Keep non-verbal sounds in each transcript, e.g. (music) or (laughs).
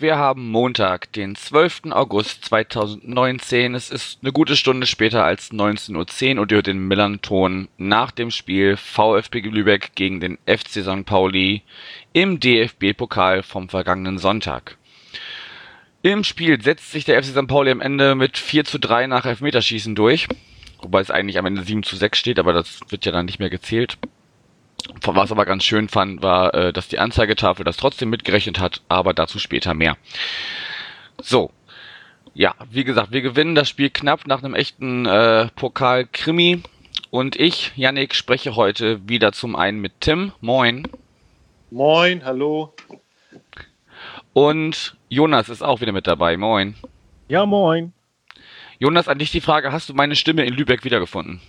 wir haben Montag, den 12. August 2019. Es ist eine gute Stunde später als 19.10 Uhr und ihr hört den Millern-Ton nach dem Spiel VfB Lübeck gegen den FC St. Pauli im DFB-Pokal vom vergangenen Sonntag. Im Spiel setzt sich der FC St. Pauli am Ende mit 4 zu 3 nach Elfmeterschießen durch. Wobei es eigentlich am Ende 7 zu 6 steht, aber das wird ja dann nicht mehr gezählt. Was aber ganz schön fand, war, äh, dass die Anzeigetafel das trotzdem mitgerechnet hat, aber dazu später mehr. So. Ja, wie gesagt, wir gewinnen das Spiel knapp nach einem echten äh, Pokal-Krimi. Und ich, Yannick, spreche heute wieder zum einen mit Tim. Moin. Moin, hallo. Und Jonas ist auch wieder mit dabei. Moin. Ja, moin. Jonas, an dich die Frage, hast du meine Stimme in Lübeck wiedergefunden?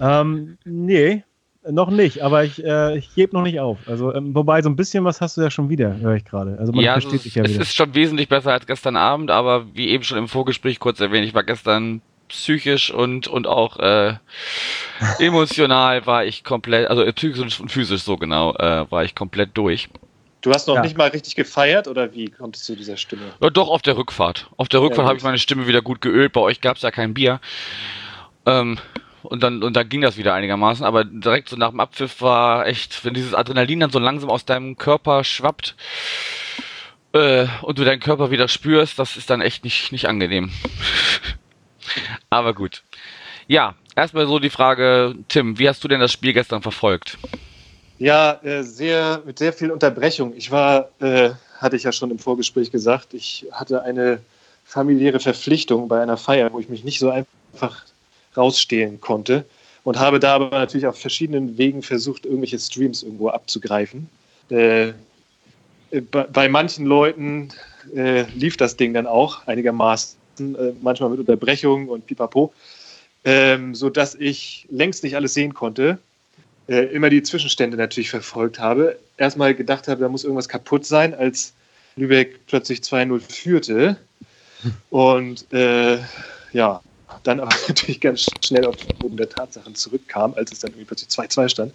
Ähm, nee, noch nicht, aber ich, äh, ich gebe noch nicht auf. Also, ähm, wobei, so ein bisschen was hast du ja schon wieder, höre ich gerade. Also man ja, versteht es, sich ja es wieder. ist schon wesentlich besser als gestern Abend, aber wie eben schon im Vorgespräch kurz erwähnt, ich war gestern psychisch und, und auch äh, (laughs) emotional war ich komplett, also psychisch und physisch so genau, äh, war ich komplett durch. Du hast noch Ja. nicht mal richtig gefeiert oder wie kommst du dieser Stimme? Ja, doch, auf der Rückfahrt. Auf der Rückfahrt Ja, habe ich meine Stimme wieder gut geölt. Bei euch gab es ja kein Bier. Ähm, und dann, und dann ging das wieder einigermaßen. Aber direkt so nach dem Abpfiff war echt, wenn dieses Adrenalin dann so langsam aus deinem Körper schwappt äh, und du deinen Körper wieder spürst, das ist dann echt nicht, nicht angenehm. (laughs) Aber gut. Ja, erstmal so die Frage, Tim, wie hast du denn das Spiel gestern verfolgt? Ja, äh, sehr, mit sehr viel Unterbrechung. Ich war, äh, hatte ich ja schon im Vorgespräch gesagt, ich hatte eine familiäre Verpflichtung bei einer Feier, wo ich mich nicht so einfach rausstehlen konnte und habe da aber natürlich auf verschiedenen Wegen versucht, irgendwelche Streams irgendwo abzugreifen. Äh, bei, bei manchen Leuten äh, lief das Ding dann auch einigermaßen, äh, manchmal mit Unterbrechung und pipapo, ähm, sodass ich längst nicht alles sehen konnte äh, immer die Zwischenstände natürlich verfolgt habe. Erstmal gedacht habe, da muss irgendwas kaputt sein, als Lübeck plötzlich 2-0 führte. Und äh, ja, dann aber (laughs) natürlich ganz schnell auf den Boden der Tatsachen zurückkam, als es dann irgendwie plötzlich 2-2 stand.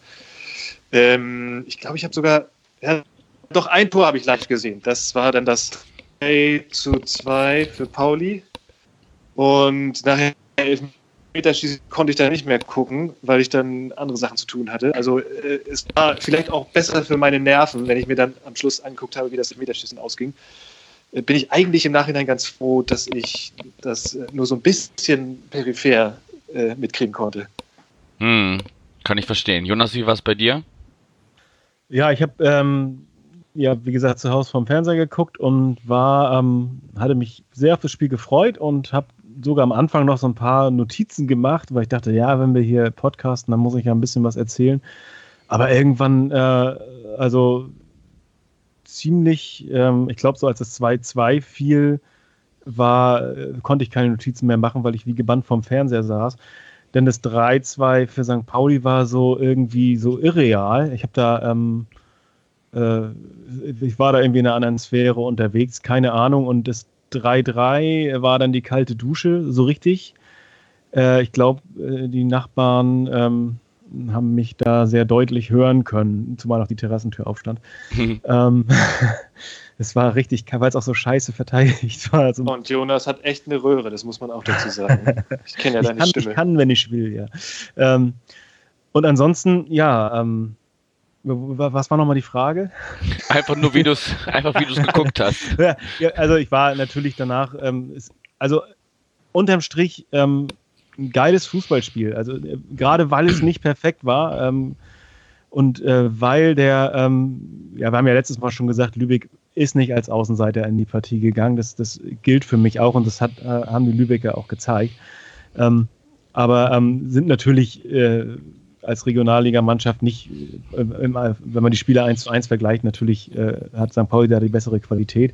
Ähm, ich glaube, ich habe sogar, ja, doch ein Tor habe ich live gesehen. Das war dann das 3 zu 2 für Pauli. Und nachher Meterschießen konnte ich da nicht mehr gucken, weil ich dann andere Sachen zu tun hatte. Also äh, es war vielleicht auch besser für meine Nerven, wenn ich mir dann am Schluss angeguckt habe, wie das Meterschießen ausging. Bin ich eigentlich im Nachhinein ganz froh, dass ich das äh, nur so ein bisschen peripher äh, mitkriegen konnte. Hm, kann ich verstehen. Jonas, wie war es bei dir? Ja, ich habe, ähm, ja, wie gesagt, zu Hause vom Fernseher geguckt und war, ähm, hatte mich sehr auf das Spiel gefreut und habe sogar am Anfang noch so ein paar Notizen gemacht, weil ich dachte, ja, wenn wir hier podcasten, dann muss ich ja ein bisschen was erzählen. Aber irgendwann, äh, also ziemlich, ähm, ich glaube, so als das 2-2 fiel, war, äh, konnte ich keine Notizen mehr machen, weil ich wie gebannt vorm Fernseher saß. Denn das 3-2 für St. Pauli war so irgendwie so irreal. Ich habe da, ähm, äh, ich war da irgendwie in einer anderen Sphäre unterwegs, keine Ahnung. Und das 3-3 war dann die kalte Dusche, so richtig. Äh, ich glaube, äh, die Nachbarn ähm, haben mich da sehr deutlich hören können, zumal auch die Terrassentür aufstand. ähm, (laughs) es war richtig, weil es auch so scheiße verteidigt war. Also, Und Jonas hat echt eine Röhre, das muss man auch dazu sagen. Ich kenne ja ich, deine kann, Stimme. ich kann, wenn ich will, ja. Ähm, und ansonsten, ja, ähm, was war nochmal die Frage? Einfach nur, wie du es einfach wie du es geguckt hast. (laughs) ja, ja, also ich war natürlich danach, ähm, ist, also unterm Strich ähm, ein geiles Fußballspiel. Also äh, gerade weil es nicht perfekt war ähm, und äh, weil der, ähm, ja, wir haben ja letztes Mal schon gesagt, Lübeck ist nicht als Außenseiter in die Partie gegangen. Das, das gilt für mich auch und das hat, äh, haben die Lübecker auch gezeigt. Ähm, aber ähm, sind natürlich äh, als Regionalligamannschaft nicht, wenn man die Spiele 1 zu 1 vergleicht, natürlich hat St. Pauli da die bessere Qualität.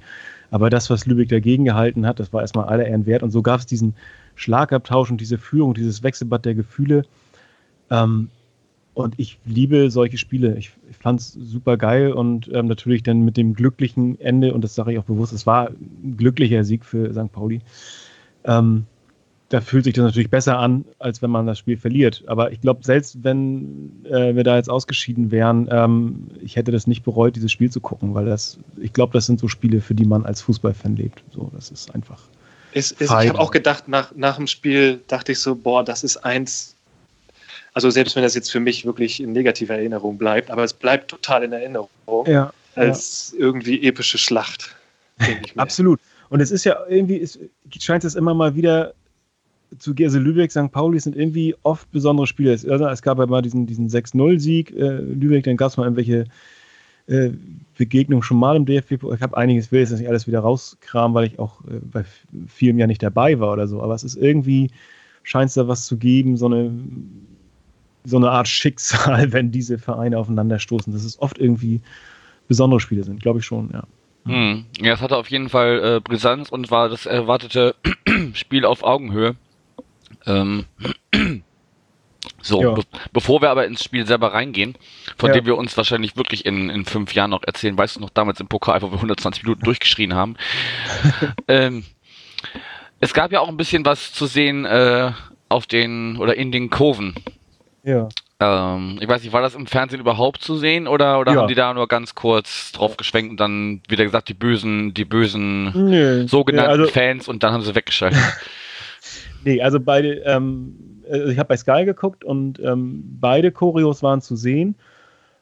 Aber das, was Lübeck dagegen gehalten hat, das war erstmal aller Ehren wert. Und so gab es diesen Schlagabtausch und diese Führung, dieses Wechselbad der Gefühle. Ähm, Und ich liebe solche Spiele. Ich, ich fand es super geil und ähm, natürlich dann mit dem glücklichen Ende, und das sage ich auch bewusst, es war ein glücklicher Sieg für St. Pauli. Ähm, da fühlt sich das natürlich besser an, als wenn man das Spiel verliert. Aber ich glaube, selbst wenn äh, wir da jetzt ausgeschieden wären, ähm, ich hätte das nicht bereut, dieses Spiel zu gucken, weil das, ich glaube, das sind so Spiele, für die man als Fußballfan lebt. So, das ist einfach. Es, es, ich habe auch gedacht, nach, nach dem Spiel dachte ich so, boah, das ist eins also selbst wenn das jetzt für mich wirklich in negativer Erinnerung bleibt, aber es bleibt total in Erinnerung ja, als ja. irgendwie epische Schlacht. Absolut. Und es ist ja irgendwie, es scheint es immer mal wieder zu Gerse Lübeck, St. Pauli sind irgendwie oft besondere Spiele. Es, also, es gab ja mal diesen, diesen 6-0-Sieg äh, Lübeck, dann gab es mal irgendwelche äh, Begegnungen schon mal im DFB. Ich habe einiges, will jetzt nicht alles wieder rauskramen, weil ich auch äh, bei vielen ja nicht dabei war oder so. Aber es ist irgendwie, scheint es da was zu geben, so eine so eine Art Schicksal, (laughs) wenn diese Vereine aufeinanderstoßen. Dass es oft irgendwie besondere Spiele sind, glaube ich schon, ja. Hm. Ja, es hatte auf jeden Fall äh, Brisanz und war das erwartete (clears throat) Spiel auf Augenhöhe. Ähm, (clears throat) so, ja. be bevor wir aber ins Spiel selber reingehen, von ja. dem wir uns wahrscheinlich wirklich in, in fünf Jahren noch erzählen, weißt du noch damals im Pokal, wo wir 120 Minuten (laughs) durchgeschrien haben. ähm, es gab ja auch ein bisschen was zu sehen äh, auf den oder in den Kurven ja. Ähm, ich weiß nicht, war das im Fernsehen überhaupt zu sehen oder, oder ja. haben die da nur ganz kurz drauf geschwenkt und dann wieder gesagt, die bösen, die bösen nee, sogenannten nee, also, Fans und dann haben sie weggeschaltet? (laughs) nee, also beide, ähm, also ich habe bei Sky geguckt und ähm, beide Choreos waren zu sehen.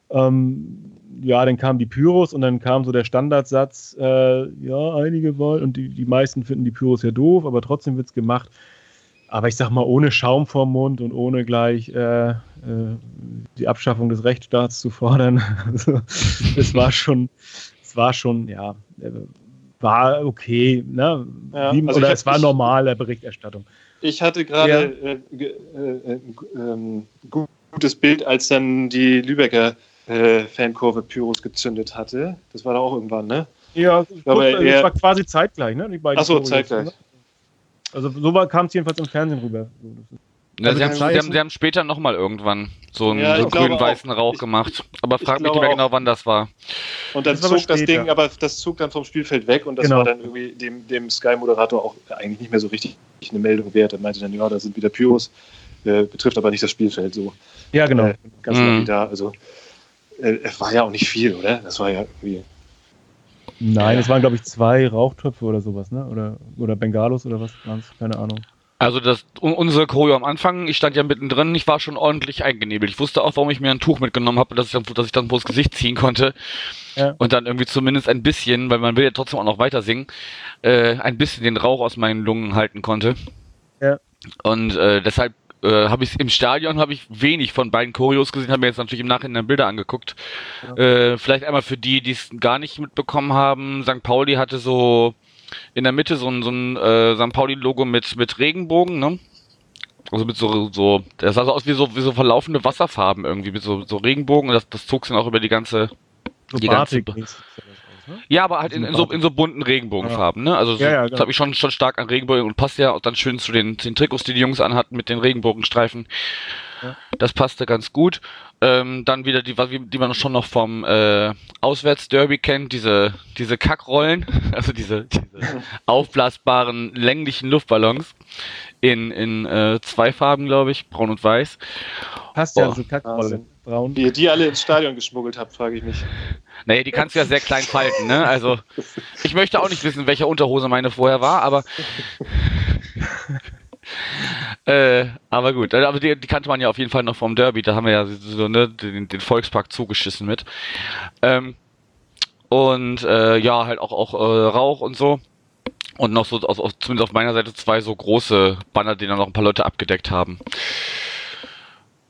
Ähm, ja, dann kamen die Pyros und dann kam so der Standardsatz, äh, ja, einige wollen und die, die meisten finden die Pyros ja doof, aber trotzdem wird es gemacht. Aber ich sag mal, ohne Schaum vorm Mund und ohne gleich äh, äh, die Abschaffung des Rechtsstaats zu fordern. (laughs) also, es war schon, es war schon, ja, äh, war okay, ne? Ja, Wie, also oder es war normale Berichterstattung. Ich hatte gerade ja. äh, äh, ähm, gutes Bild, als dann die Lübecker äh, Fankurve Pyros gezündet hatte. Das war da auch irgendwann, ne? Ja, das war quasi zeitgleich, ne? Achso, zeitgleich. Ne? Also so kam es jedenfalls im Fernsehen rüber. Ja, also sie, haben, sie, haben, sie, haben, später nochmal irgendwann so einen, ja, so grün-weißen Rauch ich, gemacht. Aber frag mich nicht mehr genau, wann das war. Und dann das zog das Ding, aber das zog dann vom Spielfeld weg und das genau. war dann irgendwie dem, dem Sky-Moderator auch eigentlich nicht mehr so richtig eine Meldung wert. Er meinte dann, ja, da sind wieder Pyros, äh, betrifft aber nicht das Spielfeld so. Ja, genau. Äh, ganz mhm. da. Also äh, es war ja auch nicht viel, oder? Das war ja irgendwie Nein, es waren, glaube ich, zwei Rauchtöpfe oder sowas, ne? Oder, oder Bengalos oder was Keine Ahnung. Also das unsere Choreo am Anfang, ich stand ja mittendrin, ich war schon ordentlich eingenebelt. Ich wusste auch, warum ich mir ein Tuch mitgenommen habe, dass ich dann, dass ich dann vors Gesicht ziehen konnte. Ja. Und dann irgendwie zumindest ein bisschen, weil man will ja trotzdem auch noch weiter singen, äh, ein bisschen den Rauch aus meinen Lungen halten konnte. Ja. Und äh, deshalb äh, habe ich im Stadion habe ich wenig von beiden Choreos gesehen, habe mir jetzt natürlich im Nachhinein Bilder angeguckt. Ja. Äh, vielleicht einmal für die, die es gar nicht mitbekommen haben. St. Pauli hatte so in der Mitte so ein, so ein äh, St. Pauli-Logo mit, mit Regenbogen, ne? Also mit so, so, das sah so aus wie so, wie so verlaufende Wasserfarben irgendwie, mit so, so Regenbogen und das, das zog sich dann auch über die ganze, so die ganze, Ne? Ja, aber halt in, in, so, in so bunten Regenbogenfarben, ne? Also so, ja, ja, genau. das habe ich schon, schon stark an Regenbogen und passt ja auch dann schön zu den, den Trikots, die die Jungs anhatten mit den Regenbogenstreifen. Ja. Das passte ganz gut. Ähm, dann wieder die, die man schon noch vom äh, Auswärtsderby kennt, diese, diese Kackrollen, (laughs) also diese, diese (laughs) aufblasbaren länglichen Luftballons in, in äh, zwei Farben, glaube ich, braun und weiß. Passt ja, oh. so Kackrolle. Braun. Wie ihr die alle ins Stadion geschmuggelt habt, frage ich mich. Naja, die kannst du ja sehr klein falten, ne? Also, ich möchte auch nicht wissen, welche Unterhose meine vorher war, aber. (laughs) (laughs) äh, aber gut, aber die, die, kannte man ja auf jeden Fall noch vom Derby, da haben wir ja so, ne, den, den Volkspark zugeschissen mit. Ähm, und äh, ja, halt auch, auch äh, Rauch und so. Und noch so, aus, aus, zumindest auf meiner Seite, zwei so große Banner, die dann noch ein paar Leute abgedeckt haben.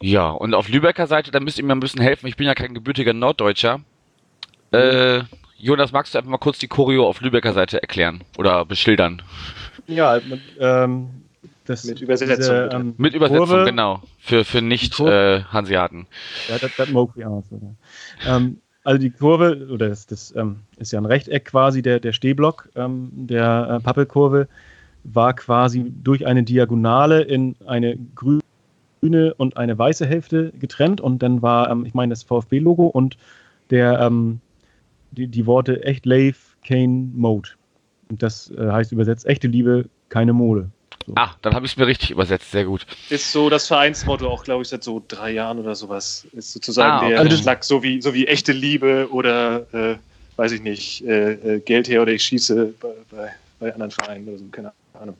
Ja, und auf Lübecker Seite, da müsst ihr mir ein bisschen helfen. Ich bin ja kein gebürtiger Norddeutscher. Äh, Jonas, magst du einfach mal kurz die Choreo auf Lübecker Seite erklären oder beschildern? Ja, ähm, das, mit Übersetzung. Diese, ähm, mit Übersetzung, Kurve, genau. Für, für Nicht-Hanseaten. Äh, ja, das, das mag ich aus. Ähm, also die Kurve, oder das, das ähm, ist ja ein Rechteck quasi, der, der Stehblock ähm, der äh, Pappelkurve, war quasi durch eine Diagonale in eine grüne grüne und eine weiße Hälfte getrennt und dann war, ähm, ich meine, das VfB-Logo und der, ähm, die, die Worte echt Lave, Kane, Mode. Und das äh, heißt übersetzt echte Liebe, keine Mode. So. Ah, dann habe ich es mir richtig übersetzt, sehr gut. Ist so das Vereinsmotto auch, glaube ich, seit so drei Jahren oder sowas. Ist sozusagen ah, okay. der also Schlag, so wie, so wie echte Liebe oder, äh, weiß ich nicht, äh, äh, Geld her oder ich schieße bei, bei, bei anderen Vereinen oder so, keine Ahnung.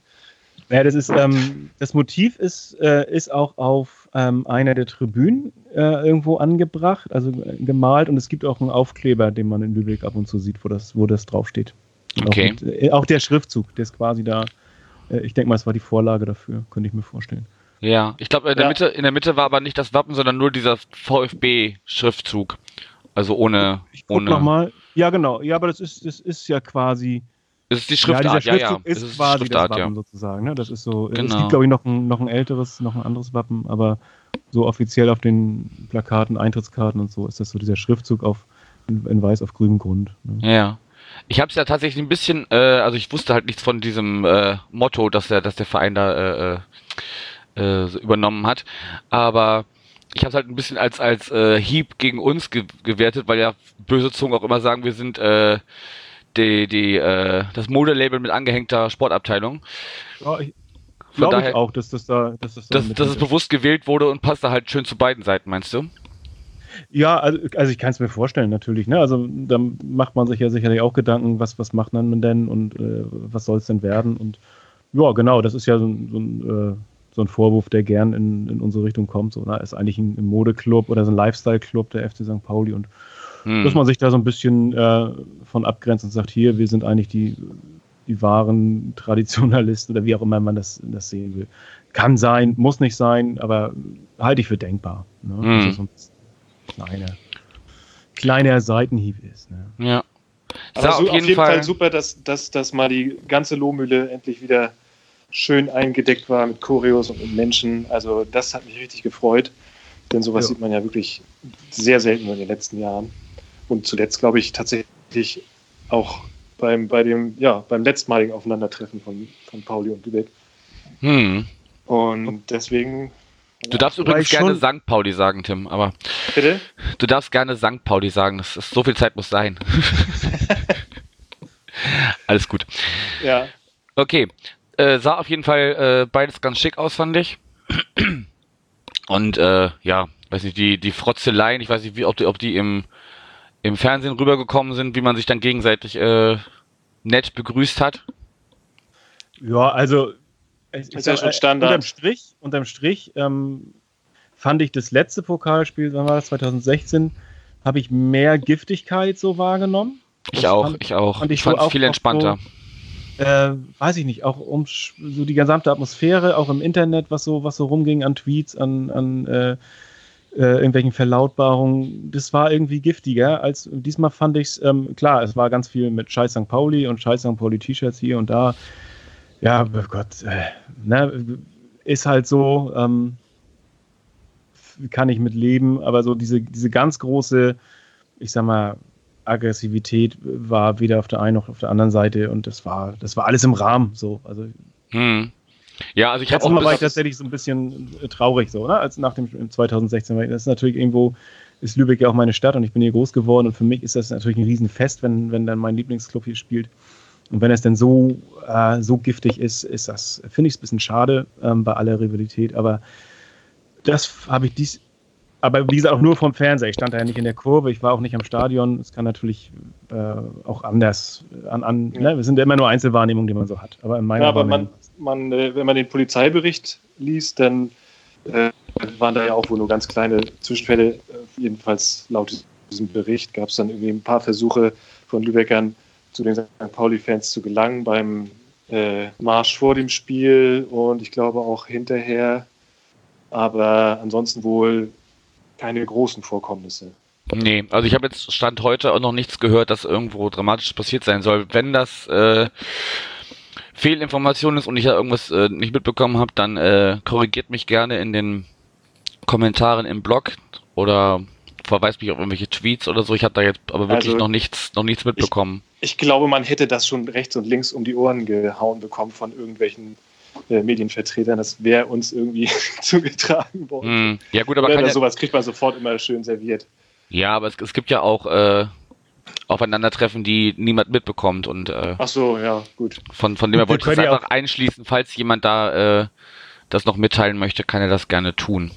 Ja, das ist, ähm, das Motiv ist, äh, ist auch auf ähm, einer der Tribünen äh, irgendwo angebracht, also gemalt und es gibt auch einen Aufkleber, den man in Lübeck ab und zu sieht, wo das, wo das draufsteht. Okay. Auch, mit, äh, auch, der Schriftzug, der ist quasi da. Äh, ich denke mal, es war die Vorlage dafür, könnte ich mir vorstellen. Ja, ich glaube, in der ja. Mitte, in der Mitte war aber nicht das Wappen, sondern nur dieser VfB-Schriftzug. Also ohne. Ich guck ohne... noch mal. Ja, genau. Ja, aber das ist, das ist ja quasi das ist die Schriftart, ja, ja. ja. Ist, ist quasi das Wappen ja. sozusagen. Ne? Das ist so. Genau. Es gibt, glaube ich, noch ein, noch ein älteres, noch ein anderes Wappen, aber so offiziell auf den Plakaten, Eintrittskarten und so ist das so dieser Schriftzug auf in, in weiß auf grünem Grund. Ne? Ja. Ich habe es ja tatsächlich ein bisschen, äh, also ich wusste halt nichts von diesem äh, Motto, dass der, dass der Verein da äh, äh, so übernommen hat, aber ich habe es halt ein bisschen als als äh, Hieb gegen uns ge gewertet, weil ja böse Zungen auch immer sagen, wir sind äh, die, die, äh, das Modelabel mit angehängter Sportabteilung. Ja, ich glaube auch, dass das da, dass das, da dass, dass es bewusst gewählt wurde und passt da halt schön zu beiden Seiten, meinst du? Ja, also, also ich kann es mir vorstellen, natürlich. Ne? Also da macht man sich ja sicherlich auch Gedanken, was, was macht man denn und äh, was soll es denn werden? Und ja, genau, das ist ja so, so ein, äh, so ein Vorwurf, der gern in, in unsere Richtung kommt. So, ne? Ist eigentlich ein, ein Modeclub oder so ein Lifestyle-Club der FC St. Pauli und hm. Dass man sich da so ein bisschen äh, von abgrenzt und sagt, hier, wir sind eigentlich die, die wahren (laughs) Traditionalisten oder wie auch immer man das, das sehen will. Kann sein, muss nicht sein, aber halte ich für denkbar. Ne? Hm. Dass das so ein kleiner, kleiner Seitenhieb ist. Ne? Ja. Aber so, auf jeden, auf jeden Fall, Fall, super, dass, dass, dass mal die ganze Lohmühle endlich wieder schön eingedeckt war mit Choreos und mit Menschen. Also das hat mich richtig gefreut, denn sowas ja. sieht man ja wirklich sehr selten in den letzten Jahren. Und zuletzt, glaube ich, tatsächlich auch beim, bei dem, ja, beim letztmaligen Aufeinandertreffen von, von Pauli und Lübeck. Hm. Und deswegen. Du darfst übrigens gerne St. Pauli sagen, Tim, aber. Bitte? Du darfst gerne St. Pauli sagen. Das ist, so viel Zeit muss sein. (laughs) Alles gut. Ja. Okay. Äh, sah auf jeden Fall äh, beides ganz schick aus, fand ich. (clears throat) Und äh, ja, weiß nicht, die, die Frotzeleien, ich weiß nicht, wie, ob die, ob die im im Fernsehen rübergekommen sind, wie man sich dann gegenseitig äh, nett begrüßt hat? Ja, also ich, ist ja schon Standard. Unterm Strich, unterm Strich ähm, fand ich das letzte Pokalspiel, wann war das, 2016, habe ich mehr Giftigkeit so wahrgenommen. Ich das auch, fand, ich auch. Fand ich fand es viel entspannter. So, äh, weiß ich nicht, auch um so die gesamte Atmosphäre, auch im Internet, was so, was so rumging an Tweets, an, an äh, äh, irgendwelchen Verlautbarungen, das war irgendwie giftiger als diesmal fand ich es, ähm, klar, es war ganz viel mit Scheiß St. Pauli und Scheiß St. Pauli T-Shirts hier und da. Ja, oh Gott, äh, ne, ist halt so, ähm, kann ich mit leben, aber so diese, diese ganz große, ich sag mal, Aggressivität war weder auf der einen noch auf der anderen Seite und das war, das war alles im Rahmen so. Also hm. Ja, also ich habe auch. war ich tatsächlich so ein bisschen äh, traurig so, ne? Als nach dem 2016. Weil das ist natürlich irgendwo, ist Lübeck ja auch meine Stadt und ich bin hier groß geworden und für mich ist das natürlich ein Riesenfest, wenn, wenn dann mein Lieblingsclub hier spielt. Und wenn es denn so, äh, so giftig ist, ist das, finde ich es ein bisschen schade ähm, bei aller Rivalität. Aber das habe ich dies, aber wie gesagt, auch nur vom Fernseher. Ich stand da ja nicht in der Kurve, ich war auch nicht am Stadion. Es kann natürlich äh, auch anders an, an ja. ne? wir sind ja immer nur Einzelwahrnehmungen, die man so hat. Aber in meiner ja, aber man, man, äh, wenn man den Polizeibericht liest, dann äh, waren da ja auch wohl nur ganz kleine Zwischenfälle. Äh, jedenfalls laut diesem Bericht gab es dann irgendwie ein paar Versuche von Lübeckern zu den St. Pauli-Fans zu gelangen beim äh, Marsch vor dem Spiel und ich glaube auch hinterher. Aber ansonsten wohl keine großen Vorkommnisse. Nee, also ich habe jetzt Stand heute auch noch nichts gehört, dass irgendwo dramatisch passiert sein soll. Wenn das äh, Fehlinformation ist und ich ja irgendwas äh, nicht mitbekommen habe, dann äh, korrigiert mich gerne in den Kommentaren im Blog oder verweist mich auf irgendwelche Tweets oder so. Ich habe da jetzt aber wirklich also, noch nichts, noch nichts mitbekommen. Ich, ich, glaube, man hätte das schon rechts und links um die Ohren gehauen bekommen von irgendwelchen äh, Medienvertretern, das wäre uns irgendwie (laughs) zugetragen worden. Mm, ja gut, aber kann ja, sowas kriegt man sofort immer schön serviert. ja, aber es, es gibt ja auch äh, Aufeinandertreffen, die niemand mitbekommt und äh, Ach so, ja, gut. von, von dem her wollte ich das einfach einschließen, falls jemand da äh, das noch mitteilen möchte, kann er das gerne tun.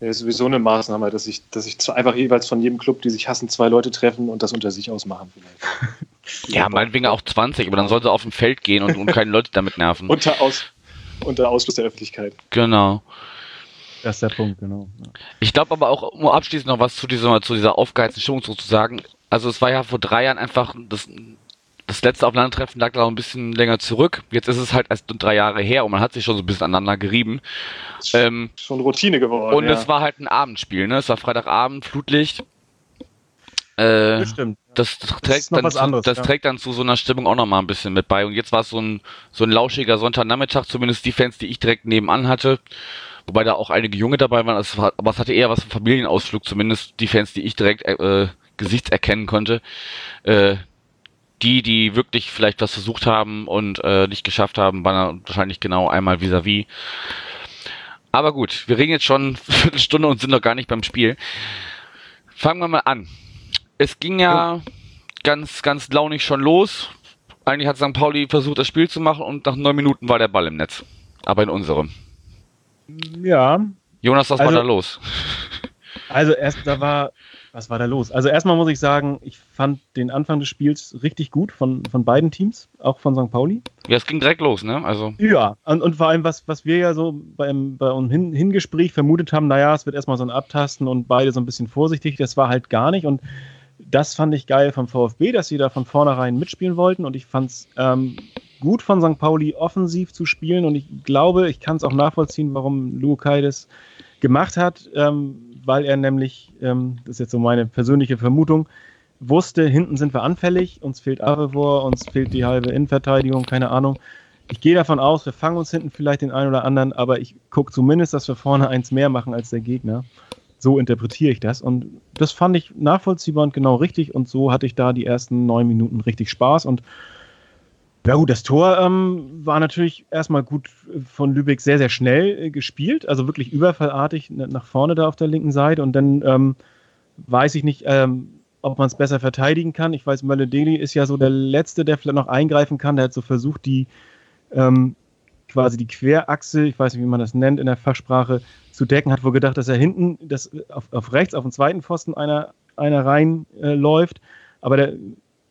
Ja, ist sowieso eine Maßnahme, dass sich dass ich einfach jeweils von jedem Club, die sich hassen, zwei Leute treffen und das unter sich ausmachen vielleicht. (laughs) Ja, meinetwegen auch 20, aber dann sollen sie auf dem Feld gehen und, und keine Leute damit nerven. (laughs) Unter, Aus, unter Ausschluss der Öffentlichkeit. Genau. Das ist der Punkt, genau. Ich glaube aber auch, um abschließend noch was zu dieser, zu dieser aufgeheizten Stimmung zu sagen. Also es war ja vor drei Jahren einfach, das, das letzte Aufeinandertreffen lag da ein bisschen länger zurück. Jetzt ist es halt erst drei Jahre her und man hat sich schon so ein bisschen aneinander gerieben. Ähm, Schon Routine geworden. und ja. es war halt ein Abendspiel, ne? Es war Freitagabend, Flutlicht. Äh, Das stimmt. Das, das, trägt dann zu, anderes, das ja. trägt dann zu so einer Stimmung auch noch mal ein bisschen mit bei. Und jetzt war es so ein, so ein lauschiger Sonntagnachmittag, zumindest die Fans, die ich direkt nebenan hatte. Wobei da auch einige Junge dabei waren, war, aber es hatte eher was vom Familienausflug, zumindest die Fans, die ich direkt äh, gesichtserkennen konnte. Äh, die, die wirklich vielleicht was versucht haben und äh, nicht geschafft haben, waren wahrscheinlich genau einmal vis-à-vis. Aber gut, wir reden jetzt schon (laughs) eine Viertelstunde und sind noch gar nicht beim Spiel. Fangen wir mal an. Es ging ja ganz, ganz launig schon los. Eigentlich hat St. Pauli versucht, das Spiel zu machen und nach neun Minuten war der Ball im Netz. Aber in unserem. Ja, Jonas, was Also- war da los? (laughs) also erst da war, was war da los? Also erstmal muss ich sagen, ich fand den Anfang des Spiels richtig gut von, von beiden Teams, auch von St. Pauli. Ja, es ging direkt los, ne? Also, Ja, und, und vor allem, was, was wir ja so beim, bei unserem Hin Hingespräch vermutet haben, naja, es wird erstmal so ein Abtasten und beide so ein bisschen vorsichtig, das war halt gar nicht. Und das fand ich geil vom VfB, dass sie da von vornherein mitspielen wollten. Und ich fand es ähm, gut von St. Pauli offensiv zu spielen. Und ich glaube, ich kann es auch nachvollziehen, warum Lukai das gemacht hat, ähm, weil er nämlich, ähm, das ist jetzt so meine persönliche Vermutung, wusste, hinten sind wir anfällig, uns fehlt Avevor, uns fehlt die halbe Innenverteidigung, keine Ahnung. Ich gehe davon aus, wir fangen uns hinten vielleicht den einen oder anderen, aber ich gucke zumindest, dass wir vorne eins mehr machen als der Gegner. So interpretiere ich das. Und das fand ich nachvollziehbar und genau richtig. Und so hatte ich da die ersten neun Minuten richtig Spaß. Und ja gut, das Tor ähm, war natürlich erstmal gut von Lübeck sehr, sehr schnell äh, gespielt. Also wirklich überfallartig nach vorne da auf der linken Seite. Und dann ähm, weiß ich nicht, ähm, ob man es besser verteidigen kann. Ich weiß, Mölle ist ja so der Letzte, der vielleicht noch eingreifen kann. Der hat so versucht, die ähm, quasi die Querachse, ich weiß nicht, wie man das nennt in der Fachsprache, zu decken, hat wohl gedacht, dass er hinten das auf, auf rechts auf den zweiten Pfosten einer, einer rein äh, aber der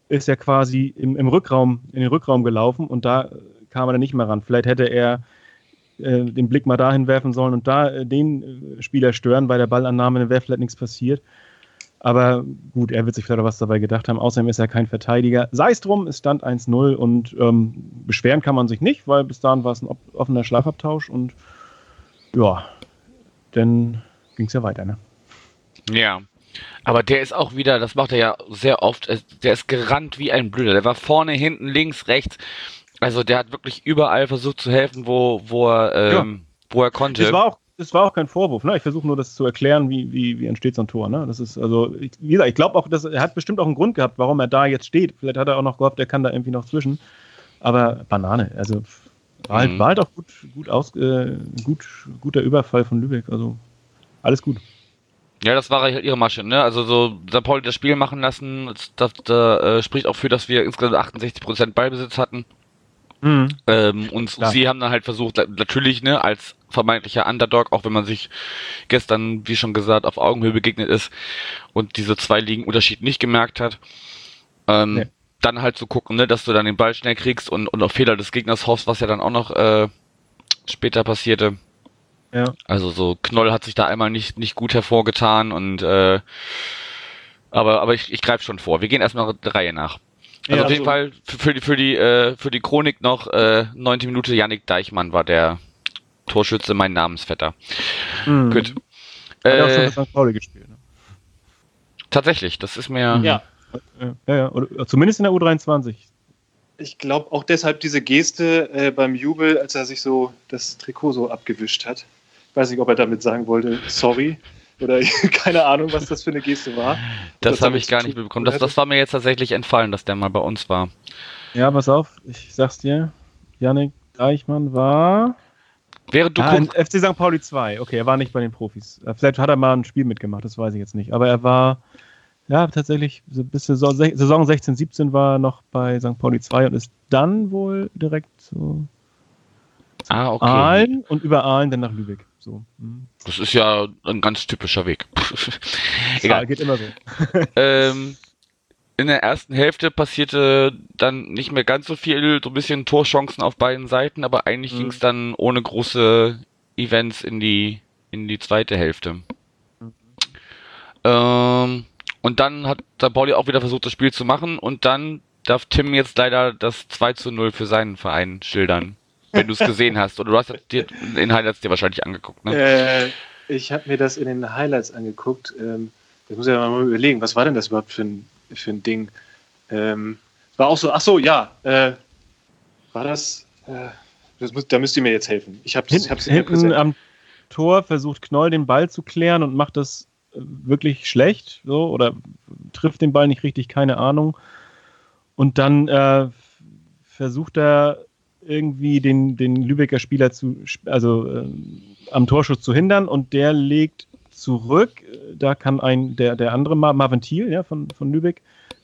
ist ja quasi im, im Rückraum, in den Rückraum gelaufen und da äh, kam er dann nicht mehr ran. Vielleicht hätte er äh, den Blick mal dahin werfen sollen und da äh, den Spieler stören, bei der Ballannahme wäre vielleicht nichts passiert. Aber gut, er wird sich vielleicht auch was dabei gedacht haben. Außerdem ist er kein Verteidiger. Sei es drum, es stand 1-0 und ähm, beschweren kann man sich nicht, weil bis dahin war es ein offener Schlagabtausch und ja, dann ging es ja weiter. Ne? ja. Aber der ist auch wieder, das macht er ja sehr oft, der ist gerannt wie ein Blöder. Der war vorne, hinten, links, rechts. Also der hat wirklich überall versucht zu helfen, wo, wo, er, ähm, wo er konnte. Das war auch, das war auch kein Vorwurf. Ne? Ich versuche nur, das zu erklären, wie, wie, wie entsteht so ein Tor. Ne? Das ist also, ich, wie gesagt, ich glaube auch, dass er hat bestimmt auch einen Grund gehabt, warum er da jetzt steht. Vielleicht hat er auch noch gehofft, er kann da irgendwie noch zwischen. Aber Banane, also war halt, Mhm. war halt auch gut, gut aus, äh, gut, guter Überfall von Lübeck. Also alles gut. Ja, das war ihre Masche, ne? Also so St. Pauli das Spiel machen lassen, das, das, da, äh, spricht auch für, dass wir insgesamt 68% Ballbesitz hatten. Ähm, und Klar. sie haben dann halt versucht, na- natürlich, ne, als vermeintlicher Underdog, auch wenn man sich gestern, wie schon gesagt, auf Augenhöhe begegnet ist und diese zwei Ligen Unterschied nicht gemerkt hat, ähm, Nee. dann halt zu gucken, ne, dass du dann den Ball schnell kriegst und, und auf Fehler des Gegners hoffst, was ja dann auch noch äh, später passierte. Ja. Also so Knoll hat sich da einmal nicht, nicht gut hervorgetan und äh, aber, aber ich, ich greife schon vor. Wir gehen erstmal der Reihe nach. Also Ja, auf jeden also- Fall für, für die für die äh, für die Chronik noch äh, 90 Minute Yannick Deichmann war der Torschütze, mein Namensvetter. Mhm. Gut. Hat er auch schon Äh, für St. Pauli gespielt. Ne? tatsächlich, das ist mir Ja, Ja, ja, ja. Oder, zumindest in der U23. ich glaube auch deshalb diese Geste äh, beim Jubel, als er sich so das Trikot so abgewischt hat. Ich weiß nicht, ob er damit sagen wollte, sorry. Oder (laughs) keine Ahnung, was das für eine Geste war. das das habe ich gar zu nicht mitbekommen. Das, das war mir jetzt tatsächlich entfallen, dass der mal bei uns war. Ja, pass auf, ich sag's dir. Janik Deichmann war Während du Ah, FC St. Pauli 2. Okay, er war nicht bei den Profis. Äh, Vielleicht hat er mal ein Spiel mitgemacht, das weiß ich jetzt nicht. Aber er war, ja, tatsächlich, bis Saison, Saison 16, 17 war er noch bei St. Pauli 2 und ist dann wohl direkt zu ah, okay. Aalen und über Aalen dann nach Lübeck. So. Mhm. Das ist ja ein ganz typischer Weg. (laughs) Ja, Egal. geht immer so. (laughs) ähm, in der ersten Hälfte passierte dann nicht mehr ganz so viel, so ein bisschen Torchancen auf beiden Seiten, aber eigentlich Mhm. ging es dann ohne große Events in die in die zweite Hälfte. Ähm, und dann hat St. Pauli auch wieder versucht, das Spiel zu machen und dann darf Tim jetzt leider das 2 zu 0 für seinen Verein schildern, wenn du es gesehen hast. Oder du hast dir den Highlights dir wahrscheinlich angeguckt, ne? Äh, ich habe mir das in den Highlights angeguckt. Ähm, ich muss ja mal überlegen, was war denn das überhaupt für ein, für ein Ding? Ähm, war auch so, ach so, ja, äh, war das, äh, das muss, da müsst ihr mir jetzt helfen. Ich habe es hinten am Tor versucht Knoll den Ball zu klären und macht das äh, wirklich schlecht so oder trifft den Ball nicht richtig, keine Ahnung. Und dann äh, versucht er irgendwie den, den Lübecker Spieler zu, also äh, am Torschuss zu hindern und der legt zurück. Da kann ein, der, der andere Mar Marvin Thiel, ja, von, von Lübeck,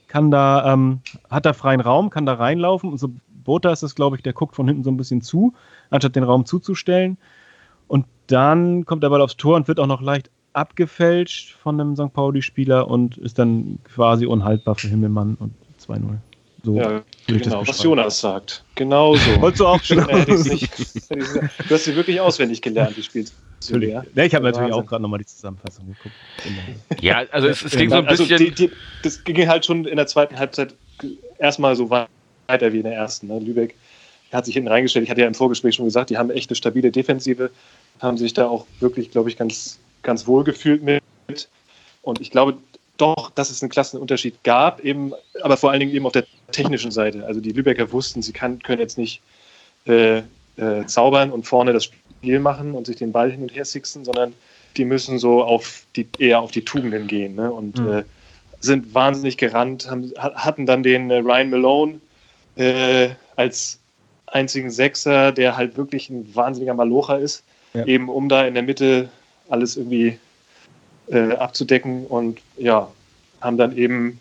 kann da, ähm, hat da freien Raum, kann da reinlaufen und so Bota ist das, glaube ich, der guckt von hinten so ein bisschen zu, anstatt den Raum zuzustellen. Und dann kommt der Ball aufs Tor und wird auch noch leicht abgefälscht von einem St. Pauli-Spieler und ist dann quasi unhaltbar für Himmelmann und 2-0. So Ja, würde ich das genau, was. Jonas sagt. Genau so. (laughs) Wolltest du auch schon? (laughs) (laughs) Du hast sie wirklich auswendig gelernt, die Spiel. Natürlich. Ja, ich habe natürlich auch gerade nochmal die Zusammenfassung geguckt. Ja, also es, es ging so ein also bisschen. die, die, das ging halt schon in der zweiten Halbzeit erstmal so weiter wie in der ersten. Ne? Lübeck hat sich hinten reingestellt. Ich hatte ja im Vorgespräch schon gesagt, die haben echt eine stabile Defensive, haben sich da auch wirklich, glaube ich, ganz, ganz wohl gefühlt mit. Und ich glaube doch, dass es einen Klassenunterschied gab, eben, aber vor allen Dingen eben auf der technischen Seite. Also die Lübecker wussten, sie kann, können jetzt nicht äh, äh, zaubern und vorne das Spiel machen und sich den Ball hin und her sixen, sondern die müssen so auf die, eher auf die Tugenden gehen. Ne? Und Mhm. äh, sind wahnsinnig gerannt, haben, ha- hatten dann den äh, Ryan Malone äh, als einzigen Sechser, der halt wirklich ein wahnsinniger Malocher ist, Ja. eben um da in der Mitte alles irgendwie äh, abzudecken und ja, haben dann eben,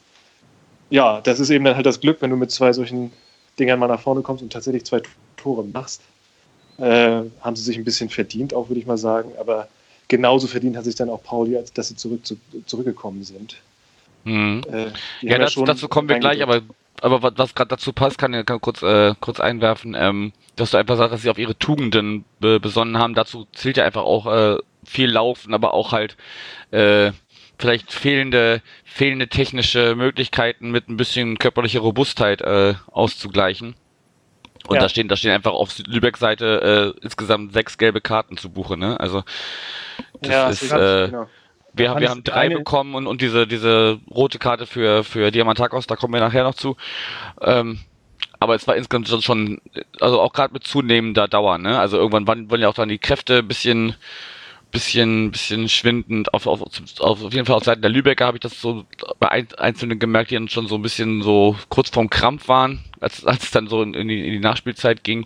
ja, das ist eben dann halt das Glück, wenn du mit zwei solchen Dingern mal nach vorne kommst und tatsächlich zwei Tore machst. Äh, haben sie sich ein bisschen verdient, auch würde ich mal sagen, aber genauso verdient hat sich dann auch Pauli, als dass sie zurück zu, zurückgekommen sind. Hm. Äh, Ja, das, schon dazu kommen wir gleich, aber, aber was, was gerade dazu passt, kann ich kann ich kurz, äh, kurz einwerfen, ähm, dass du einfach sagst, dass sie auf ihre Tugenden be besonnen haben. Dazu zählt ja einfach auch äh, viel Laufen, aber auch halt äh, vielleicht fehlende, fehlende technische Möglichkeiten mit ein bisschen körperlicher Robustheit äh, auszugleichen. Und Ja. da stehen, da stehen einfach auf Lübeck-Seite äh, insgesamt sechs gelbe Karten zu Buche, ne? Also das ja, ist, äh, genau. wir, fand wir haben drei bekommen und, und diese, diese rote Karte für, für Diamantakos, da kommen wir nachher noch zu. Ähm, aber es war insgesamt schon- schon, also auch gerade mit zunehmender Dauer, ne? Also irgendwann waren, wollen ja auch dann die Kräfte ein bisschen, bisschen, bisschen schwindend. Auf, auf, auf, auf jeden Fall auf Seiten der Lübecker habe ich das so bei ein, Einzelnen gemerkt, die dann schon so ein bisschen so kurz vorm Krampf waren, als, als es dann so in, in, die, in die Nachspielzeit ging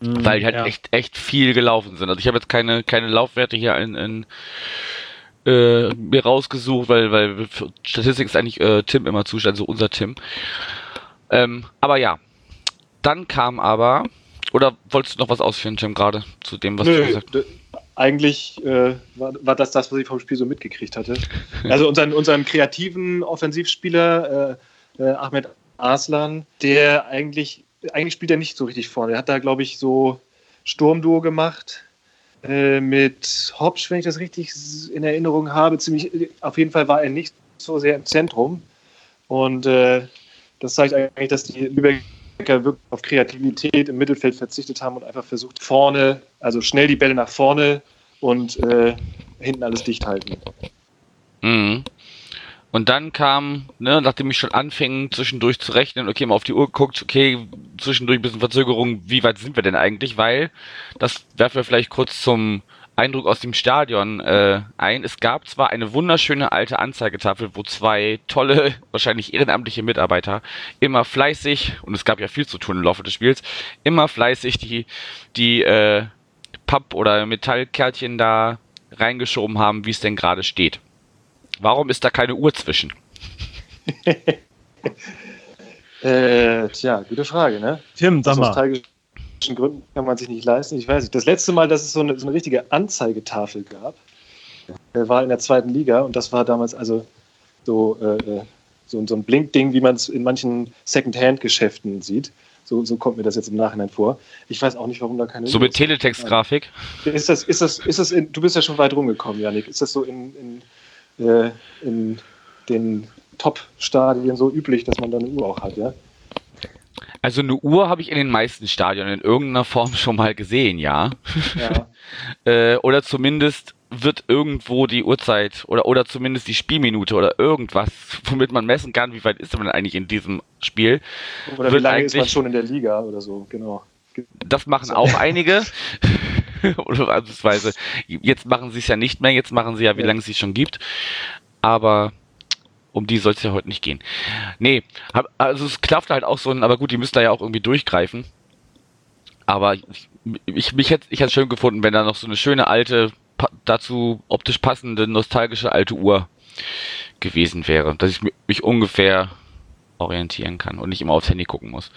weil die halt ja. echt echt viel gelaufen sind. Also ich habe jetzt keine keine Laufwerte hier in, in äh, mir rausgesucht, weil weil für Statistik ist eigentlich äh, Tim immer zuständig, also unser Tim. Ähm, aber ja, dann kam aber oder wolltest du noch was ausführen, Tim, gerade zu dem, was du Nö, gesagt hast? Eigentlich äh, war, war das das, was ich vom Spiel so mitgekriegt hatte. Also unseren, unseren kreativen Offensivspieler äh, äh, Ahmed Arslan, der eigentlich, eigentlich spielt er nicht so richtig vorne. Er hat da, glaube ich, so Sturmduo gemacht äh, mit Hopsch, wenn ich das richtig in Erinnerung habe. Ziemlich, auf jeden Fall war er nicht so sehr im Zentrum. Und äh, das zeigt eigentlich, dass die Lübecker wirklich auf Kreativität im Mittelfeld verzichtet haben und einfach versucht, vorne, also schnell die Bälle nach vorne und äh, hinten alles dicht halten. Mhm. Und dann kam, ne, nachdem ich schon anfing, zwischendurch zu rechnen, okay, mal auf die Uhr geguckt, okay, zwischendurch ein bisschen Verzögerung, wie weit sind wir denn eigentlich? Weil, das werfen wir vielleicht kurz zum Eindruck aus dem Stadion äh, ein. Es gab zwar eine wunderschöne alte Anzeigetafel, wo zwei tolle, (laughs) wahrscheinlich ehrenamtliche Mitarbeiter immer fleißig, und es gab ja viel zu tun im Laufe des Spiels, immer fleißig die, die, äh, Papp- oder Metallkärtchen da reingeschoben haben, wie es denn gerade steht. Warum ist da keine Uhr zwischen? (laughs) äh, tja, gute Frage, ne? Tim, sag mal. Gründen kann man sich nicht leisten. Ich weiß nicht. Das letzte Mal, dass es so eine, so eine richtige Anzeigetafel gab, äh, war in der zweiten Liga und das war damals also so, äh, so, so ein Blinkding, wie man es in manchen Second-Hand-Geschäften sieht. So, so kommt mir das jetzt im Nachhinein vor. Ich weiß auch nicht, warum da keine. So mit Teletext-Grafik? Ist das, ist das, ist das in, du bist ja schon weit rumgekommen, Janik. Ist das so in, in, äh, in den Top-Stadien so üblich, dass man da eine Uhr auch hat, ja? Also eine Uhr habe ich in den meisten Stadien in irgendeiner Form (laughs) schon mal gesehen, ja. Ja. (laughs) äh, oder zumindest wird irgendwo die Uhrzeit oder, oder zumindest die Spielminute oder irgendwas, (laughs) womit man messen kann, wie weit ist man eigentlich in diesem Spiel. Oder wie lange ist man schon in der Liga oder so, genau. Das machen auch einige. oder beziehungsweise, jetzt machen sie es ja nicht mehr, jetzt machen sie ja, wie Ja. lange es sie schon gibt. Aber um die soll es ja heute nicht gehen. Nee, hab, also es klafft halt auch so ein, aber gut, die müssen da ja auch irgendwie durchgreifen. Aber ich, ich, mich hätte ich hätte schön gefunden, wenn da noch so eine schöne alte, dazu optisch passende, nostalgische alte Uhr gewesen wäre, dass ich mi- mich ungefähr orientieren kann und nicht immer aufs Handy gucken muss.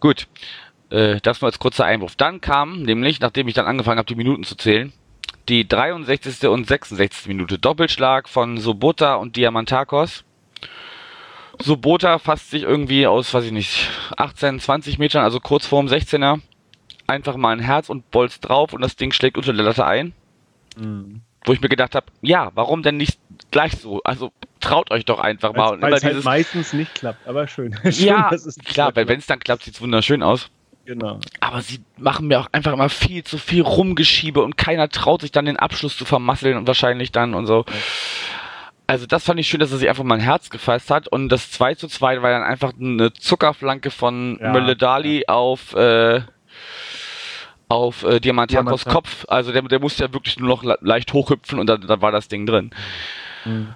Gut, äh, das nur als kurzer Einwurf. Dann kam, nämlich, nachdem ich dann angefangen habe, die Minuten zu zählen, die 63. und 66. Minute. Doppelschlag von Sobota und Diamantakos. Sobota fasst sich irgendwie aus, weiß ich nicht, 18, 20 Metern, also kurz vorm 16er, einfach mal ein Herz und Bolz drauf und das Ding schlägt unter der Latte ein. Mhm. Wo ich mir gedacht habe, ja, warum denn nicht gleich so? Also traut euch doch einfach mal. Weil es halt meistens nicht klappt, aber schön. (laughs) schön ja, es klar, weil wenn es dann klappt, sieht's wunderschön aus. Genau. Aber sie machen mir auch einfach immer viel zu viel Rumgeschiebe und keiner traut sich dann den Abschluss zu vermasseln und wahrscheinlich dann und so. Also das fand ich schön, dass er sich einfach mal ein Herz gefasst hat und das 2 zu 2 war dann einfach eine Zuckerflanke von Ja, Mülle-Dali auf äh, auf äh, Diamantakos Diamantak- Kopf. Also der, der musste ja wirklich nur noch le- leicht hochhüpfen und dann, dann war das Ding drin. Mhm.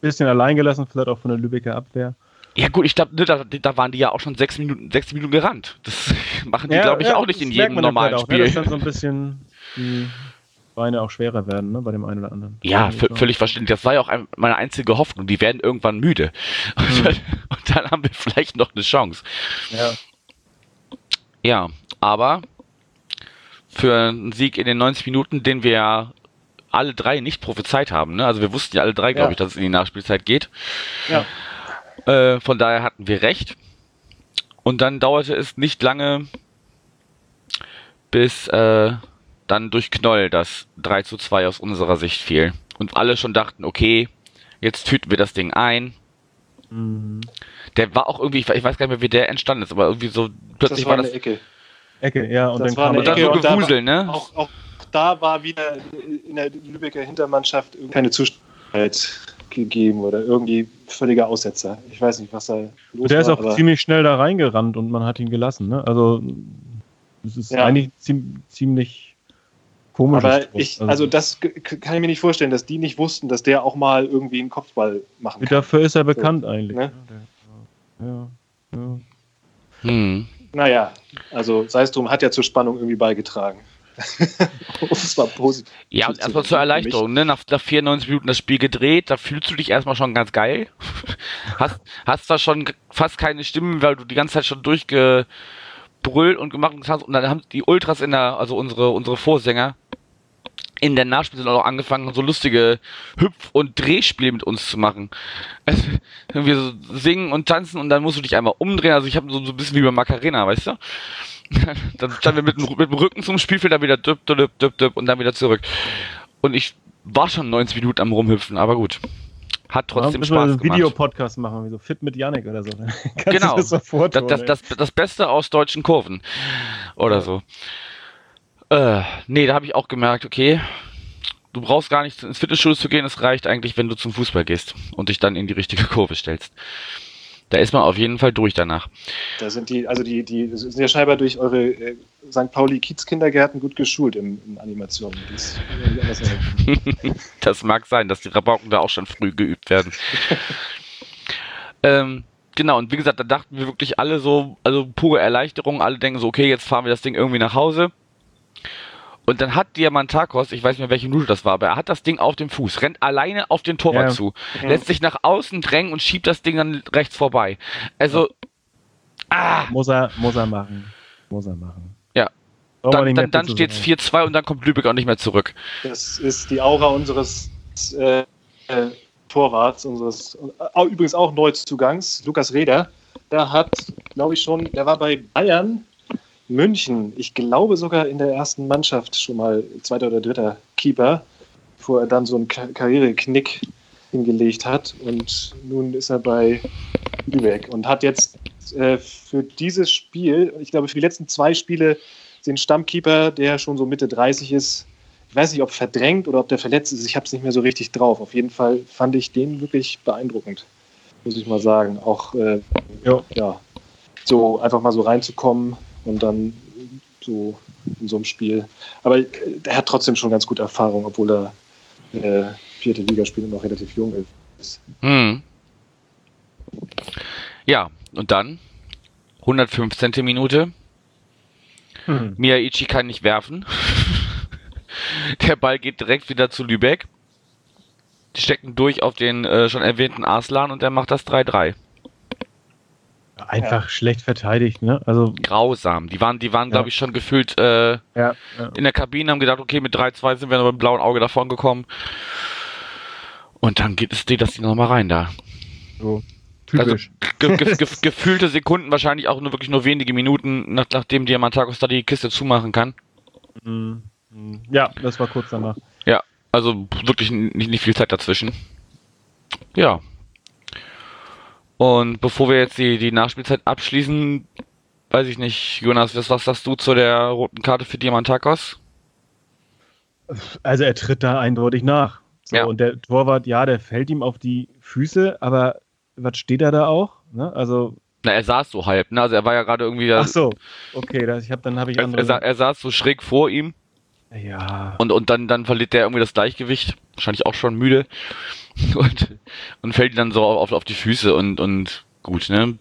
Bisschen alleingelassen, vielleicht auch von der Lübecker Abwehr. Ja gut, ich glaube, ne, da, da waren die ja auch schon sechs Minuten, sechs Minuten gerannt. Das (laughs) machen die, glaube ich, auch nicht in jedem dann normalen vielleicht auch, Ne, Spiel. dass dann so ein bisschen die Beine auch schwerer werden, ne, bei dem einen oder anderen. Ja, Also, vö- völlig verständlich. Das war ja auch ein, meine einzige Hoffnung. Die werden irgendwann müde. (laughs) Und, dann, und dann haben wir vielleicht noch eine Chance. Ja. Ja, aber für einen Sieg in den 90 Minuten, den wir ja alle drei nicht prophezeit haben. Ne? Also wir wussten ja alle drei, glaube Ja. ich, dass es in die Nachspielzeit geht. Ja. Äh, von daher hatten wir recht. Und dann dauerte es nicht lange, bis äh, dann durch Knoll das 3 zu 2 aus unserer Sicht fiel. Und alle schon dachten, okay, jetzt tüten wir das Ding ein. Mhm. Der war auch irgendwie, ich weiß gar nicht mehr, wie der entstanden ist, aber irgendwie so Das plötzlich war war eine das. Ecke. Ecke, ja, und Das dann war kam Und dann so war- Gewusel, ne? Auch, auch da war wieder in der Lübecker Hintermannschaft keine Zuständigkeit gegeben oder irgendwie völliger Aussetzer. Ich weiß nicht, was da los der ist war. auch aber ziemlich schnell da reingerannt und man hat ihn gelassen. Ne? Also es ist Ja. eigentlich ziem ziemlich komisch. aber ich, also das k- kann ich mir nicht vorstellen, dass die nicht wussten, dass der auch mal irgendwie einen Kopfball machen kann. dafür ist er bekannt eigentlich. Ne? Ja, ja. Hm. Naja, also sei es drum, hat ja zur Spannung irgendwie beigetragen. Es mal positiv. Ja, und erstmal zu- zur. Erleichterung, ne? Nach, nach 94 Minuten das Spiel gedreht, da fühlst du dich erstmal schon ganz geil. (laughs) hast, hast zwar schon fast keine Stimmen, weil du die ganze Zeit schon durchgebrüllt und gemacht hast. Und dann haben die Ultras in der, also unsere, unsere Vorsänger, in der Nachspielzeit auch noch angefangen, so lustige Hüpf- und Drehspiele mit uns zu machen. (laughs) Also, wir so singen und tanzen und dann musst du dich einmal umdrehen. Also ich habe so, so ein bisschen wie bei Macarena, weißt du? (laughs) dann standen wir mit, dem- mit dem Rücken zum Spielfeld, dann wieder düpp, düpp, düpp, düpp und dann wieder zurück. Und ich war schon 90 Minuten am Rumhüpfen, aber gut. Hat trotzdem müssen wir Spaß einen gemacht. Videopodcast machen, wie so Fit mit Yannick oder so. (laughs) Genau. Das, so Das, das, das, das Beste aus deutschen Kurven. Oder so. Äh, nee, da habe ich auch gemerkt, okay, du brauchst gar nicht ins Fitnessstudio zu gehen, es reicht eigentlich, wenn du zum Fußball gehst und dich dann in die richtige Kurve stellst. Da ist man auf jeden Fall durch danach. Da sind die, also die, die sind ja scheinbar durch eure äh, St. Pauli Kiez Kindergärten gut geschult in, in Animationen. Erhalten. Das mag sein, dass die Rabauken da auch schon früh geübt werden. (laughs) ähm, genau, und wie gesagt, da dachten wir wirklich alle so, also pure Erleichterung, alle denken so, okay, jetzt fahren wir das Ding irgendwie nach Hause. Und dann hat Diamantakos, ich weiß nicht mehr, welche Minute das war, aber er hat das Ding auf dem Fuß, rennt alleine auf den Torwart Ja. zu, Mhm. lässt sich nach außen drängen und schiebt das Ding dann rechts vorbei. Also, ah, Muss er, muss er machen. Muss er machen. Ja. Dann, dann, dann steht es sagen. 4-2 und dann kommt Lübeck auch nicht mehr zurück. Das ist die Aura unseres äh, äh, Torwarts, unseres äh, übrigens auch Neuzugangs, Lukas Reder. Der hat, glaube ich, schon, der war bei Bayern München, ich glaube sogar in der ersten Mannschaft schon mal zweiter oder dritter Keeper, bevor er dann so einen Ka- Karriereknick hingelegt hat. Und nun ist er bei Lübeck und hat jetzt äh, für dieses Spiel, ich glaube für die letzten zwei Spiele, den Stammkeeper, der schon so Mitte 30 ist, ich weiß nicht, ob verdrängt oder ob der verletzt ist, ich habe es nicht mehr so richtig drauf. Auf jeden Fall fand ich den wirklich beeindruckend, muss ich mal sagen. Auch äh, Ja. ja, so einfach mal so reinzukommen und dann so in so einem Spiel. Aber er hat trotzdem schon ganz gut Erfahrung, obwohl er äh, vierte Liga spielt und noch relativ jung ist. Hm. Ja, und dann 115. Minute. Hm. Miyaichi kann nicht werfen. (laughs) Der Ball geht direkt wieder zu Lübeck. Die stecken durch auf den äh, schon erwähnten Arslan und der macht das 3-3. Einfach schlecht verteidigt, ne? Also, Grausam. Die waren, die waren, Ja. glaube ich, schon gefühlt äh, ja. ja. in der Kabine, haben gedacht, okay, mit 3-2 sind wir noch mit dem blauen Auge davon gekommen. Und dann geht es die, dass die nochmal rein da. So. Typisch. Ge ge ge (laughs) gefühlte Sekunden, wahrscheinlich auch nur wirklich nur wenige Minuten, nach nachdem Diamantakos da die Kiste zumachen kann. Mhm. Mhm. Ja, das war kurz danach. Also wirklich nicht, nicht viel Zeit dazwischen. Ja. Und bevor wir jetzt die, die Nachspielzeit abschließen, weiß ich nicht, Jonas, was, was sagst du zu der roten Karte für Diamantakos? Also er tritt da eindeutig nach. So, Ja. Und der Torwart, ja, der fällt ihm auf die Füße, aber was steht er da auch? Ne? Also, Na, er saß so halb, ne? Also er war ja gerade irgendwie. ach so, okay, das, ich hab, dann habe ich er, andere. er, er saß so schräg vor ihm ja, und, und dann, dann verliert der irgendwie das Gleichgewicht. Wahrscheinlich auch schon müde. (laughs) Und, und fällt dann so auf, auf die Füße und, und gut, ne?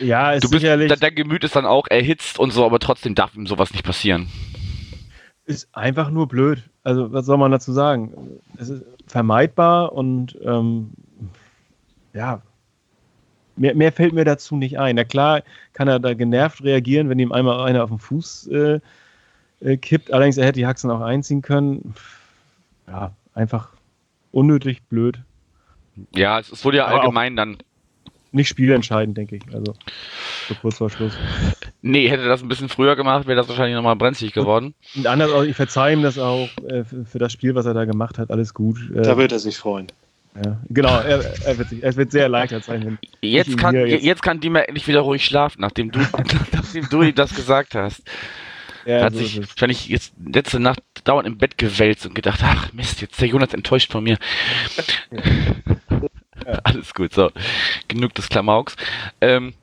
ja, ist Du bist, sicherlich de- dein Gemüt ist dann auch erhitzt und so, aber trotzdem darf ihm sowas nicht passieren. ist einfach nur blöd. Also was soll man dazu sagen? Es ist vermeidbar und ähm, ja, mehr, mehr fällt mir dazu nicht ein. Na klar kann er da genervt reagieren, wenn ihm einmal einer auf den Fuß äh, äh, kippt. Allerdings er hätte die Haxen auch einziehen können. Ja, einfach unnötig blöd. Ja, es, es wurde ja Aber allgemein dann. Nicht spielentscheidend, denke ich. Also so kurz vor Schluss. Nee, hätte das ein bisschen früher gemacht, wäre das wahrscheinlich nochmal brenzlig geworden. Und anders auch, ich verzeihe ihm das auch äh, für, das Spiel, was er da gemacht hat. Alles gut. Äh, Da wird er sich freuen. Ja, genau, er, er, wird sich, er wird sehr erleichtert sein. Wenn Jetzt kann, jetzt, jetzt- kann Dima endlich wieder ruhig schlafen, nachdem du, (laughs) nachdem du ihm das gesagt hast. Ja, Er hat so sich wahrscheinlich jetzt letzte Nacht dauernd im Bett gewälzt und gedacht, ach Mist, jetzt ist der Jonas enttäuscht von mir. (laughs) Alles gut, so. Genug des Klamauks. Ähm,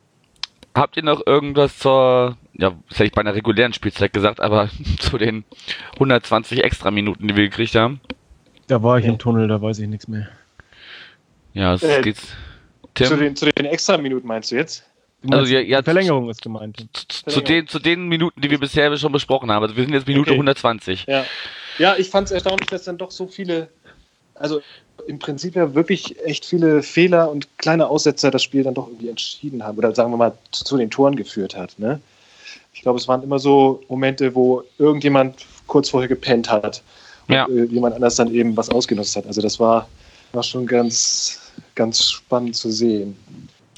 habt ihr noch irgendwas zur, ja, das hätte ich bei einer regulären Spielzeit gesagt, aber (laughs) zu den 120 extra Minuten, die wir gekriegt haben? Da war ich im Tunnel, da weiß ich nichts mehr. Ja, es Äh, geht's. Zu Tim, den, zu den Extra-Minuten meinst du jetzt? Also, ja, ja, Verlängerung ist gemeint. zu, zu, den, zu den Minuten, die wir bisher schon besprochen haben. Also wir sind jetzt Minute Okay. 120. Ja, ja ich fand es erstaunlich, dass dann doch so viele, also im Prinzip ja wirklich echt viele Fehler und kleine Aussetzer das Spiel dann doch irgendwie entschieden haben oder sagen wir mal zu, zu den Toren geführt hat. Ne? Ich glaube, es waren immer so Momente, wo irgendjemand kurz vorher gepennt hat und Ja. äh, jemand anders dann eben was ausgenutzt hat. Also das war, war schon ganz, ganz spannend zu sehen.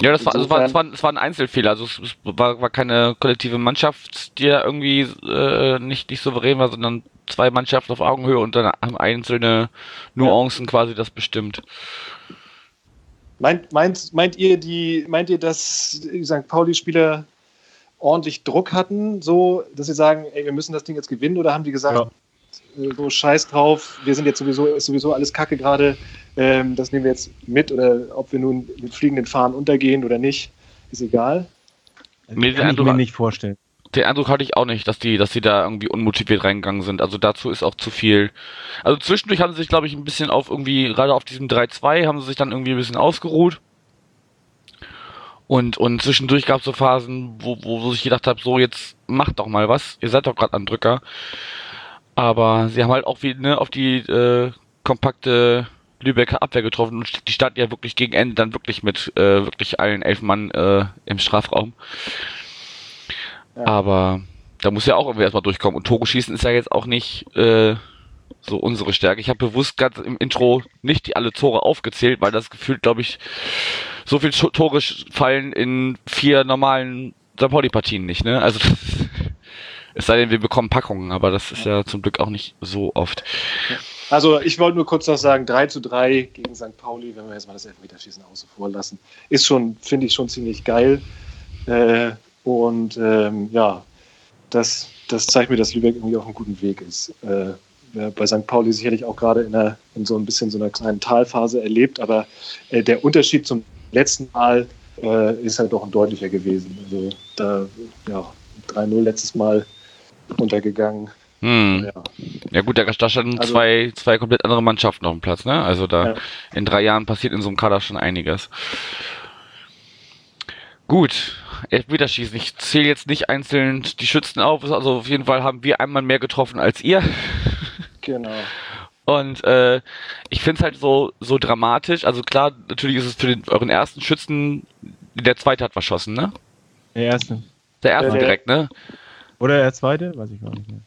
Ja, das war, also war, Insofern- es war, es war ein Einzelfehler. Also es, es war, war keine kollektive Mannschaft, die da irgendwie äh, nicht, nicht souverän war, sondern zwei Mannschaften auf Augenhöhe und dann haben einzelne Nuancen quasi das bestimmt. Meint, meint, meint ihr die, meint ihr, dass die St. Pauli-Spieler ordentlich Druck hatten, so dass sie sagen, ey, wir müssen das Ding jetzt gewinnen, oder haben die gesagt, äh, so scheiß drauf, wir sind jetzt sowieso, ist sowieso alles Kacke gerade, ähm, das nehmen wir jetzt mit, oder ob wir nun mit fliegenden Fahnen untergehen oder nicht, ist egal. Mir den Kann ich Eindruck, mir nicht vorstellen. den Eindruck hatte ich auch nicht, dass die, dass die da irgendwie unmotiviert reingegangen sind. Also dazu ist auch zu viel. Also zwischendurch haben sie sich, glaube ich, ein bisschen auf irgendwie, gerade auf diesem 3-2, haben sie sich dann irgendwie ein bisschen ausgeruht. Und, und zwischendurch gab es so Phasen, wo, wo, wo ich gedacht habe, so jetzt macht doch mal was. Ihr seid doch gerade am Drücker. Aber sie haben halt auch wie, ne, auf die äh, kompakte Lübecker Abwehr getroffen und die standen ja wirklich gegen Ende dann wirklich mit äh, wirklich allen elf Mann äh, im Strafraum. Ja. Aber da muss ja auch irgendwie erstmal durchkommen. Und Tore schießen ist ja jetzt auch nicht äh, so unsere Stärke. Ich habe bewusst gerade im Intro nicht die alle Tore aufgezählt, weil das gefühlt, glaube ich, so viel Tore fallen in vier normalen St. Pauli-Partien nicht, ne? Also es sei denn, wir bekommen Packungen, aber das ist ja zum Glück auch nicht so oft. Also ich wollte nur kurz noch sagen, 3 zu 3 gegen St. Pauli, wenn wir jetzt mal das Elfmeterschießen außen vor lassen, ist schon, finde ich schon ziemlich geil. Äh, und ähm, ja, das, das zeigt mir, dass Lübeck irgendwie auf einem guten Weg ist. Äh, bei St. Pauli sicherlich auch gerade in, einer, in so ein bisschen so einer kleinen Talphase erlebt, aber äh, der Unterschied zum letzten Mal äh, ist halt doch ein deutlicher gewesen. Also da, ja, 3-0 letztes Mal untergegangen. Hm. Ja. ja. gut, da, da standen also, zwei, zwei komplett andere Mannschaften auf dem Platz, ne? Also da ja. in drei Jahren passiert in so einem Kader schon einiges. Gut, Elfmeterschießen. Ich zähle jetzt nicht einzeln die Schützen auf. Also auf jeden Fall haben wir einmal mehr getroffen als ihr. Genau. Und äh, ich finde es halt so, so dramatisch. Also klar, natürlich ist es für den, euren ersten Schützen, der zweite hat verschossen, ne? Der erste. Der erste der, direkt, ne? Oder der zweite? Weiß ich gar nicht mehr.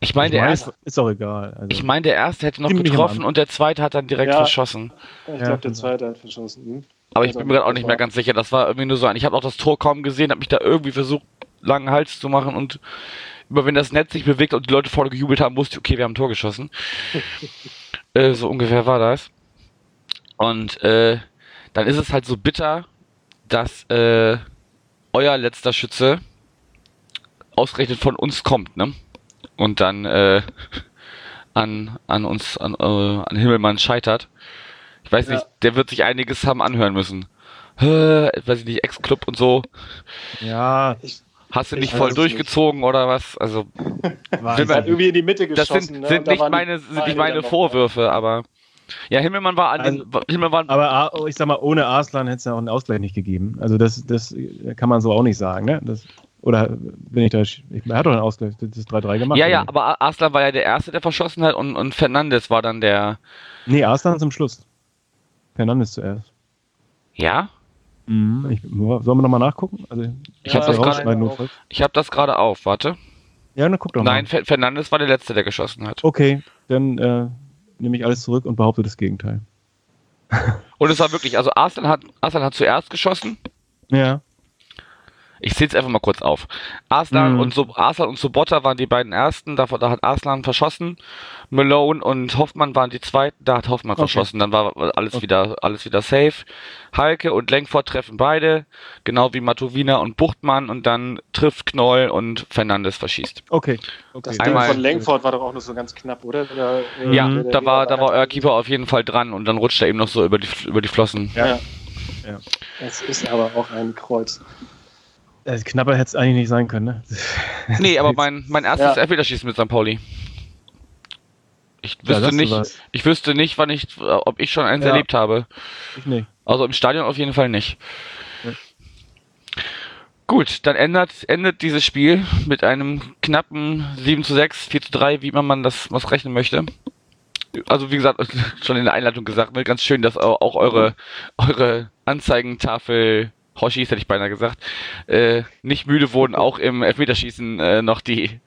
Ich meine, der erste. Ist auch egal. Also ich meine, der erste hätte noch getroffen und der zweite hat dann direkt ja, verschossen. Ich glaube, ja, der zweite hat verschossen. Hm? Aber ich bin mir gerade auch nicht mehr ganz sicher. Das war irgendwie nur so ein. Ich habe auch das Tor kaum gesehen, habe mich da irgendwie versucht, langen Hals zu machen und immer wenn das Netz sich bewegt und die Leute vorne gejubelt haben, wusste ich, okay, wir haben ein Tor geschossen. (laughs) äh, so ungefähr war das. Und äh, dann ist es halt so bitter, dass äh, euer letzter Schütze ausgerechnet von uns kommt, ne? Und dann äh, an, an uns, an, äh, an Himmelmann scheitert. Ich weiß ja. nicht, der wird sich einiges haben anhören müssen. Äh, weiß ich nicht, Ex-Club und so. Ja. Ich, Hast du nicht voll durchgezogen nicht. oder was? Also (laughs) sind wir, irgendwie in die Mitte geschossen. Das sind, ne? sind nicht meine, sind nicht meine Vorwürfe, aber ja, Himmelmann war an also, den, Himmelmann Aber ich sag mal, ohne Arslan hätte es ja auch einen Ausgleich nicht gegeben. Also das, das kann man so auch nicht sagen, ne? Das, oder bin ich da. Ich, er hat doch einen Ausgleich, das ist 3-3 gemacht. Ja, ja, aber Arslan war ja der Erste, der verschossen hat und, und Fernandes war dann der. Nee, Arslan zum Schluss. Fernandes zuerst. Ja? Mhm, ich, sollen wir nochmal nachgucken? Also, ich ja, habe das gerade habe das gerade auf, warte. Ja, dann guck doch mal. Nein, Fernandes war der Letzte, der geschossen hat. Okay, dann äh, nehme ich alles zurück und behaupte das Gegenteil. und es war wirklich, also Arslan hat, Arslan hat zuerst geschossen. Ja. Ich zähle es einfach mal kurz auf. Arslan mhm. und so Arslan und Sobotta waren die beiden ersten, da, da hat Arslan verschossen. Malone und Hoffmann waren die zweiten, da hat Hoffmann okay. verschossen, dann war alles okay. wieder alles wieder safe. Halke und Lenkfort treffen beide, genau wie Matowina und Buchtmann und dann trifft Knoll und Fernandes verschießt. Okay. okay. Das Einmal, Ding von Lenkfort war doch auch noch so ganz knapp, oder? oder äh, ja, der, der da war da war euer Keeper auf jeden Fall dran und dann rutscht er eben noch so über die über die Flossen. Ja. ja. ja. Es ist aber auch ein Kreuz. Also knapper hätte es eigentlich nicht sein können, ne? (laughs) Nee, aber mein, mein erstes ja. Elfmeterschießen mit St. Pauli. Ich wüsste ja, nicht, ich wüsste nicht, wann ich, ob ich schon eins ja. erlebt habe. Ich nicht. Also im Stadion auf jeden Fall nicht. Ja. Gut, dann ändert, endet dieses Spiel mit einem knappen 7 zu 6, 4 zu 3, wie immer man das was rechnen möchte. Also wie gesagt, (laughs) schon in der Einleitung gesagt, ne, ganz schön, dass auch eure, eure Anzeigentafel Hoshis hätte ich beinahe gesagt, äh, nicht müde wurden, (laughs) auch im Elfmeterschießen äh, noch die,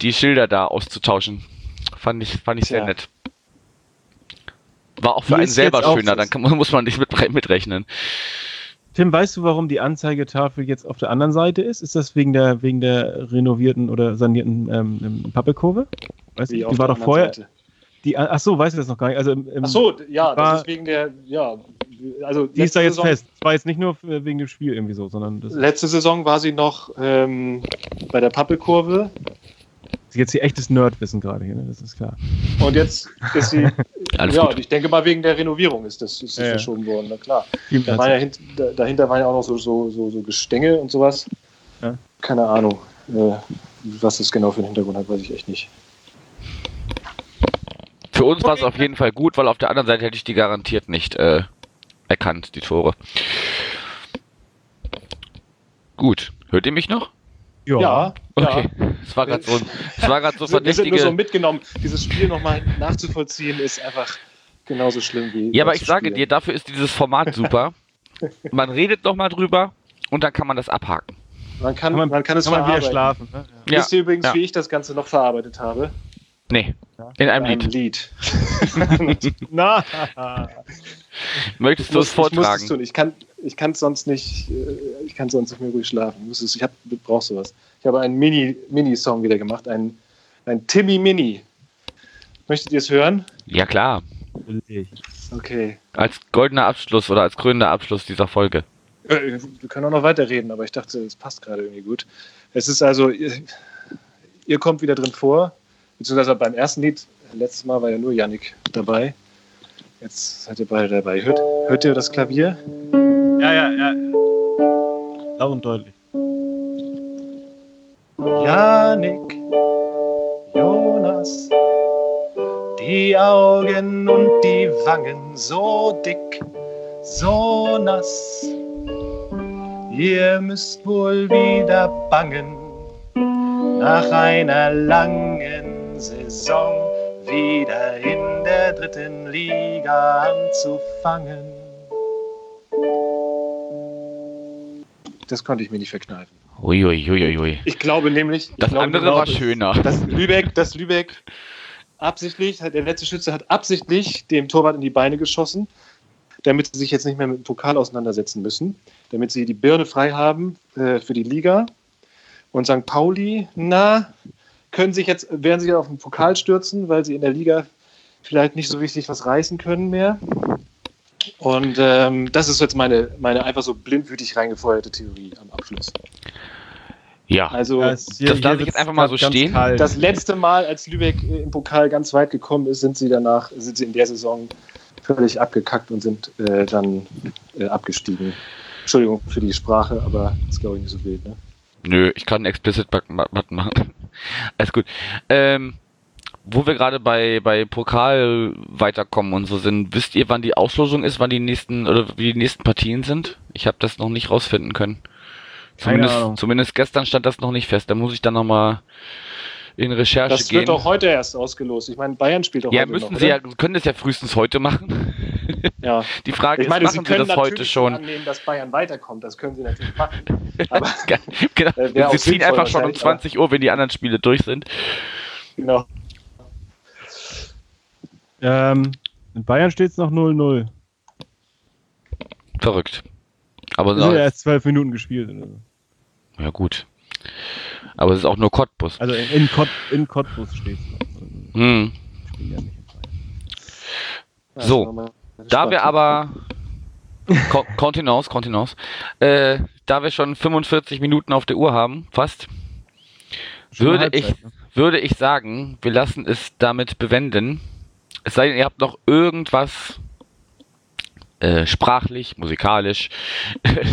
die Schilder da auszutauschen. Fand ich, fand ich sehr ja. nett. War auch für die einen selber schöner, dann kann, muss man nicht mit, mitrechnen. Tim, weißt du, warum die Anzeigetafel jetzt auf der anderen Seite ist? Ist das wegen der, wegen der renovierten oder sanierten ähm, Pappelkurve? Weißt du, die war doch vorher. Seite? Die, ach so, weißt du das noch gar nicht? Also im, im ach so, ja, das ist wegen der, ja, also die ist da jetzt Saison, fest. Das war jetzt nicht nur wegen dem Spiel irgendwie so, sondern letzte Saison war sie noch ähm, bei der Pappelkurve. Jetzt hier echtes Nerdwissen gerade hier, ne? das ist klar. Und jetzt ist sie, (laughs) ja, gut. ich denke mal wegen der Renovierung ist das, ist das ja, verschoben worden, na klar. Da war ja hint, dahinter waren ja auch noch so, so, so, so Gestänge und sowas. Ja. Keine Ahnung, äh, was das genau für einen Hintergrund hat, weiß ich echt nicht. Für uns war es auf jeden Fall gut, weil auf der anderen Seite hätte ich die garantiert nicht äh, erkannt, die Tore. Gut, hört ihr mich noch? Ja, ja. Okay. Es war gerade so, es war so Wir sind nur so verdächtige. mitgenommen. Dieses Spiel nochmal nachzuvollziehen ist einfach genauso schlimm wie. Ja, aber ich sage dir, dafür ist dieses Format super. (laughs) Man redet noch mal drüber und dann kann man das abhaken. man kann, Kann man, man, kann es kann man wieder schlafen. Ne? Ja. Wisst ihr übrigens, ja. wie ich das Ganze noch verarbeitet habe? Nee, in einem Ein Lied. Lied. (laughs) Na, Möchtest Ich du muss, es ich vortragen? tun. Ich kann, ich kann sonst nicht, äh, ich kann sonst nicht mehr ruhig schlafen. Ich, es, ich hab, brauch sowas. Ich habe einen Mini, Mini-Song wieder gemacht, ein, ein Timmy Mini. Möchtet ihr es hören? Ja, klar. Okay. Als goldener Abschluss oder als krönender Abschluss dieser Folge. Äh, Wir können auch noch weiterreden, aber ich dachte, es passt gerade irgendwie gut. Es ist also, ihr, ihr kommt wieder drin vor, beziehungsweise beim ersten Lied, letztes Mal war ja nur Yannick dabei. Jetzt seid ihr beide dabei. Hört, hört ihr das Klavier? Ja, ja, ja. Laut und deutlich. Janik, Jonas, die Augen und die Wangen so dick, so nass. Ihr müsst wohl wieder bangen nach einer langen Saison wieder in der dritten Liga anzufangen. Das konnte ich mir nicht verkneifen. Uiuiuiui. Ich glaube nämlich. Das glaube andere genau, war dass- schöner. Dass Lübeck, dass Lübeck absichtlich, der letzte Schütze hat absichtlich dem Torwart in die Beine geschossen, damit sie sich jetzt nicht mehr mit dem Pokal auseinandersetzen müssen, damit sie die Birne frei haben äh, für die Liga. Und St. Pauli, na, können sich jetzt, werden sich auf den Pokal stürzen, weil sie in der Liga vielleicht nicht so richtig was reißen können mehr. Und ähm, das ist jetzt meine, meine einfach so blindwütig reingefeuerte Theorie am Abschluss. Ja, Also Ja, hier- Das lasse ich jetzt einfach mal so stehen. kalt. das letzte Mal, als Lübeck im Pokal ganz weit gekommen ist, sind sie danach, sind sie in der Saison völlig abgekackt und sind äh, dann äh, abgestiegen. Entschuldigung für die Sprache, aber das ist glaube ich nicht so wild. Ne? Nö, ich kann einen Explicit-Button machen. (laughs) Alles gut. Ähm, wo wir gerade bei, bei Pokal weiterkommen und so sind, wisst ihr, wann die Auslosung ist, wann die nächsten oder wie die nächsten Partien sind? Ich habe das noch nicht rausfinden können. Keine Zumindest, Ahnung. zumindest gestern stand das noch nicht fest. Da muss ich dann nochmal in Recherche Das gehen. wird auch heute erst ausgelost. Ich meine, Bayern spielt auch ja, heute müssen noch, sie oder? ja, können das ja frühestens heute machen. (laughs) ja. Die Frage Ich meine, ist, machen sie, das heute schon? annehmen, dass Bayern weiterkommt. Das können sie natürlich machen. (laughs) Aber genau. Äh, sie ziehen einfach schon um wahrscheinlich, aber- 20 Uhr, wenn die anderen Spiele durch sind. genau. Ähm, in Bayern steht es noch 0-0. Verrückt. Aber Es sind ja erst zwölf Minuten gespielt. so. ja gut. Aber es ist auch nur Cottbus. Also in, in, Cott, in Cottbus steht es noch. Hm. Ja nicht in Bayern. So, Also mal Da wir aber (laughs) Ko- Kontenance, Kontenance, äh, da wir schon 45 Minuten auf der Uhr haben, fast, würde Halbzeit, ich, ne? würde ich sagen, wir lassen es damit bewenden. Es sei denn, ihr habt noch irgendwas äh, sprachlich, musikalisch. (laughs)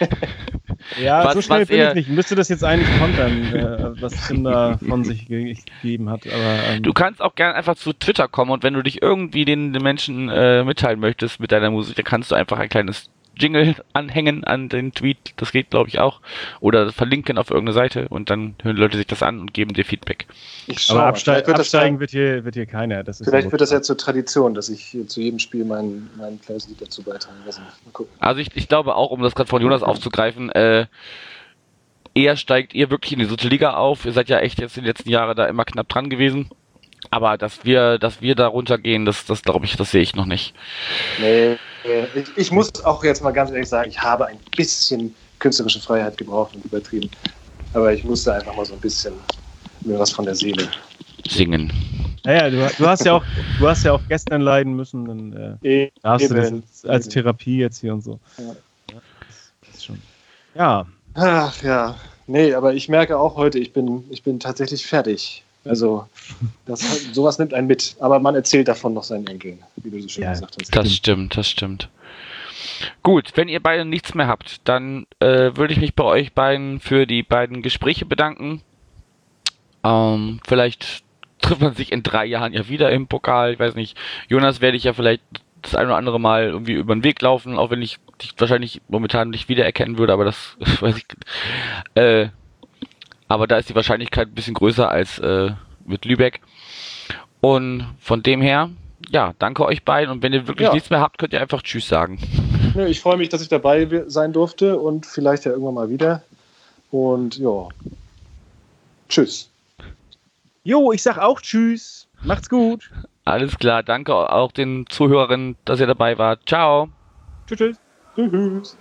(laughs) Ja, Was- so schnell bin ich nicht. Ich müsste das jetzt eigentlich kontern, äh, was Tim da von sich ge gegeben hat. Aber ähm, Du kannst auch gerne einfach zu Twitter kommen und wenn du dich irgendwie den, den Menschen äh, mitteilen möchtest mit deiner Musik, dann kannst du einfach ein kleines Jingle anhängen an den Tweet. Das geht, glaube ich, auch. Oder verlinken auf irgendeine Seite und dann hören Leute sich das an und geben dir Feedback. Aber absteig, Vielleicht wird das absteigen ja- wird hier, wird hier keiner. Das ist Vielleicht wird das ja zur Tradition, dass ich hier zu jedem Spiel mein, mein kleines Lied dazu beitrage. Gucken. Also ich, ich glaube auch, um das gerade von Jonas aufzugreifen, äh, eher steigt ihr wirklich in die dritte Liga auf. Ihr seid ja echt jetzt die letzten Jahre da immer knapp dran gewesen. Aber dass wir, dass wir da runtergehen, das, das glaube ich, das sehe ich noch nicht. Nee, ich, ich muss auch jetzt mal ganz ehrlich sagen, ich habe ein bisschen künstlerische Freiheit gebraucht und übertrieben. Aber ich musste einfach mal so ein bisschen mir was von der Seele. Singen. Naja, du, du hast ja auch, du hast ja auch gestern leiden müssen, dann äh, darfst du das Eben. jetzt als Eben. Therapie jetzt hier und so. Ja. Das ist schon. Ja, Ach ja, nee, aber ich merke auch heute, ich bin, ich bin tatsächlich fertig. Also, das, sowas nimmt einen mit. Aber man erzählt davon noch seinen Enkeln, wie du so schön Ja, gesagt hast. Das stimmt, das stimmt. Gut, wenn ihr beide nichts mehr habt, dann äh, würde ich mich bei euch beiden für die beiden Gespräche bedanken. Ähm, vielleicht trifft man sich in drei Jahren ja wieder im Pokal. Ich weiß nicht. Jonas werde ich ja vielleicht das ein oder andere Mal irgendwie über den Weg laufen, auch wenn ich dich wahrscheinlich momentan nicht wiedererkennen würde, aber das (laughs) weiß ich. Äh, aber da ist die Wahrscheinlichkeit ein bisschen größer als äh, mit Lübeck. Und von dem her, ja, danke euch beiden. Und wenn ihr wirklich ja. nichts mehr habt, könnt ihr einfach Tschüss sagen. Ich freue mich, dass ich dabei sein durfte und vielleicht ja irgendwann mal wieder. Und ja, Tschüss. Jo, ich sag auch Tschüss. Macht's gut. Alles klar, danke auch den Zuhörern, dass ihr dabei wart. Ciao. Tschüss. Tschüss. tschüss.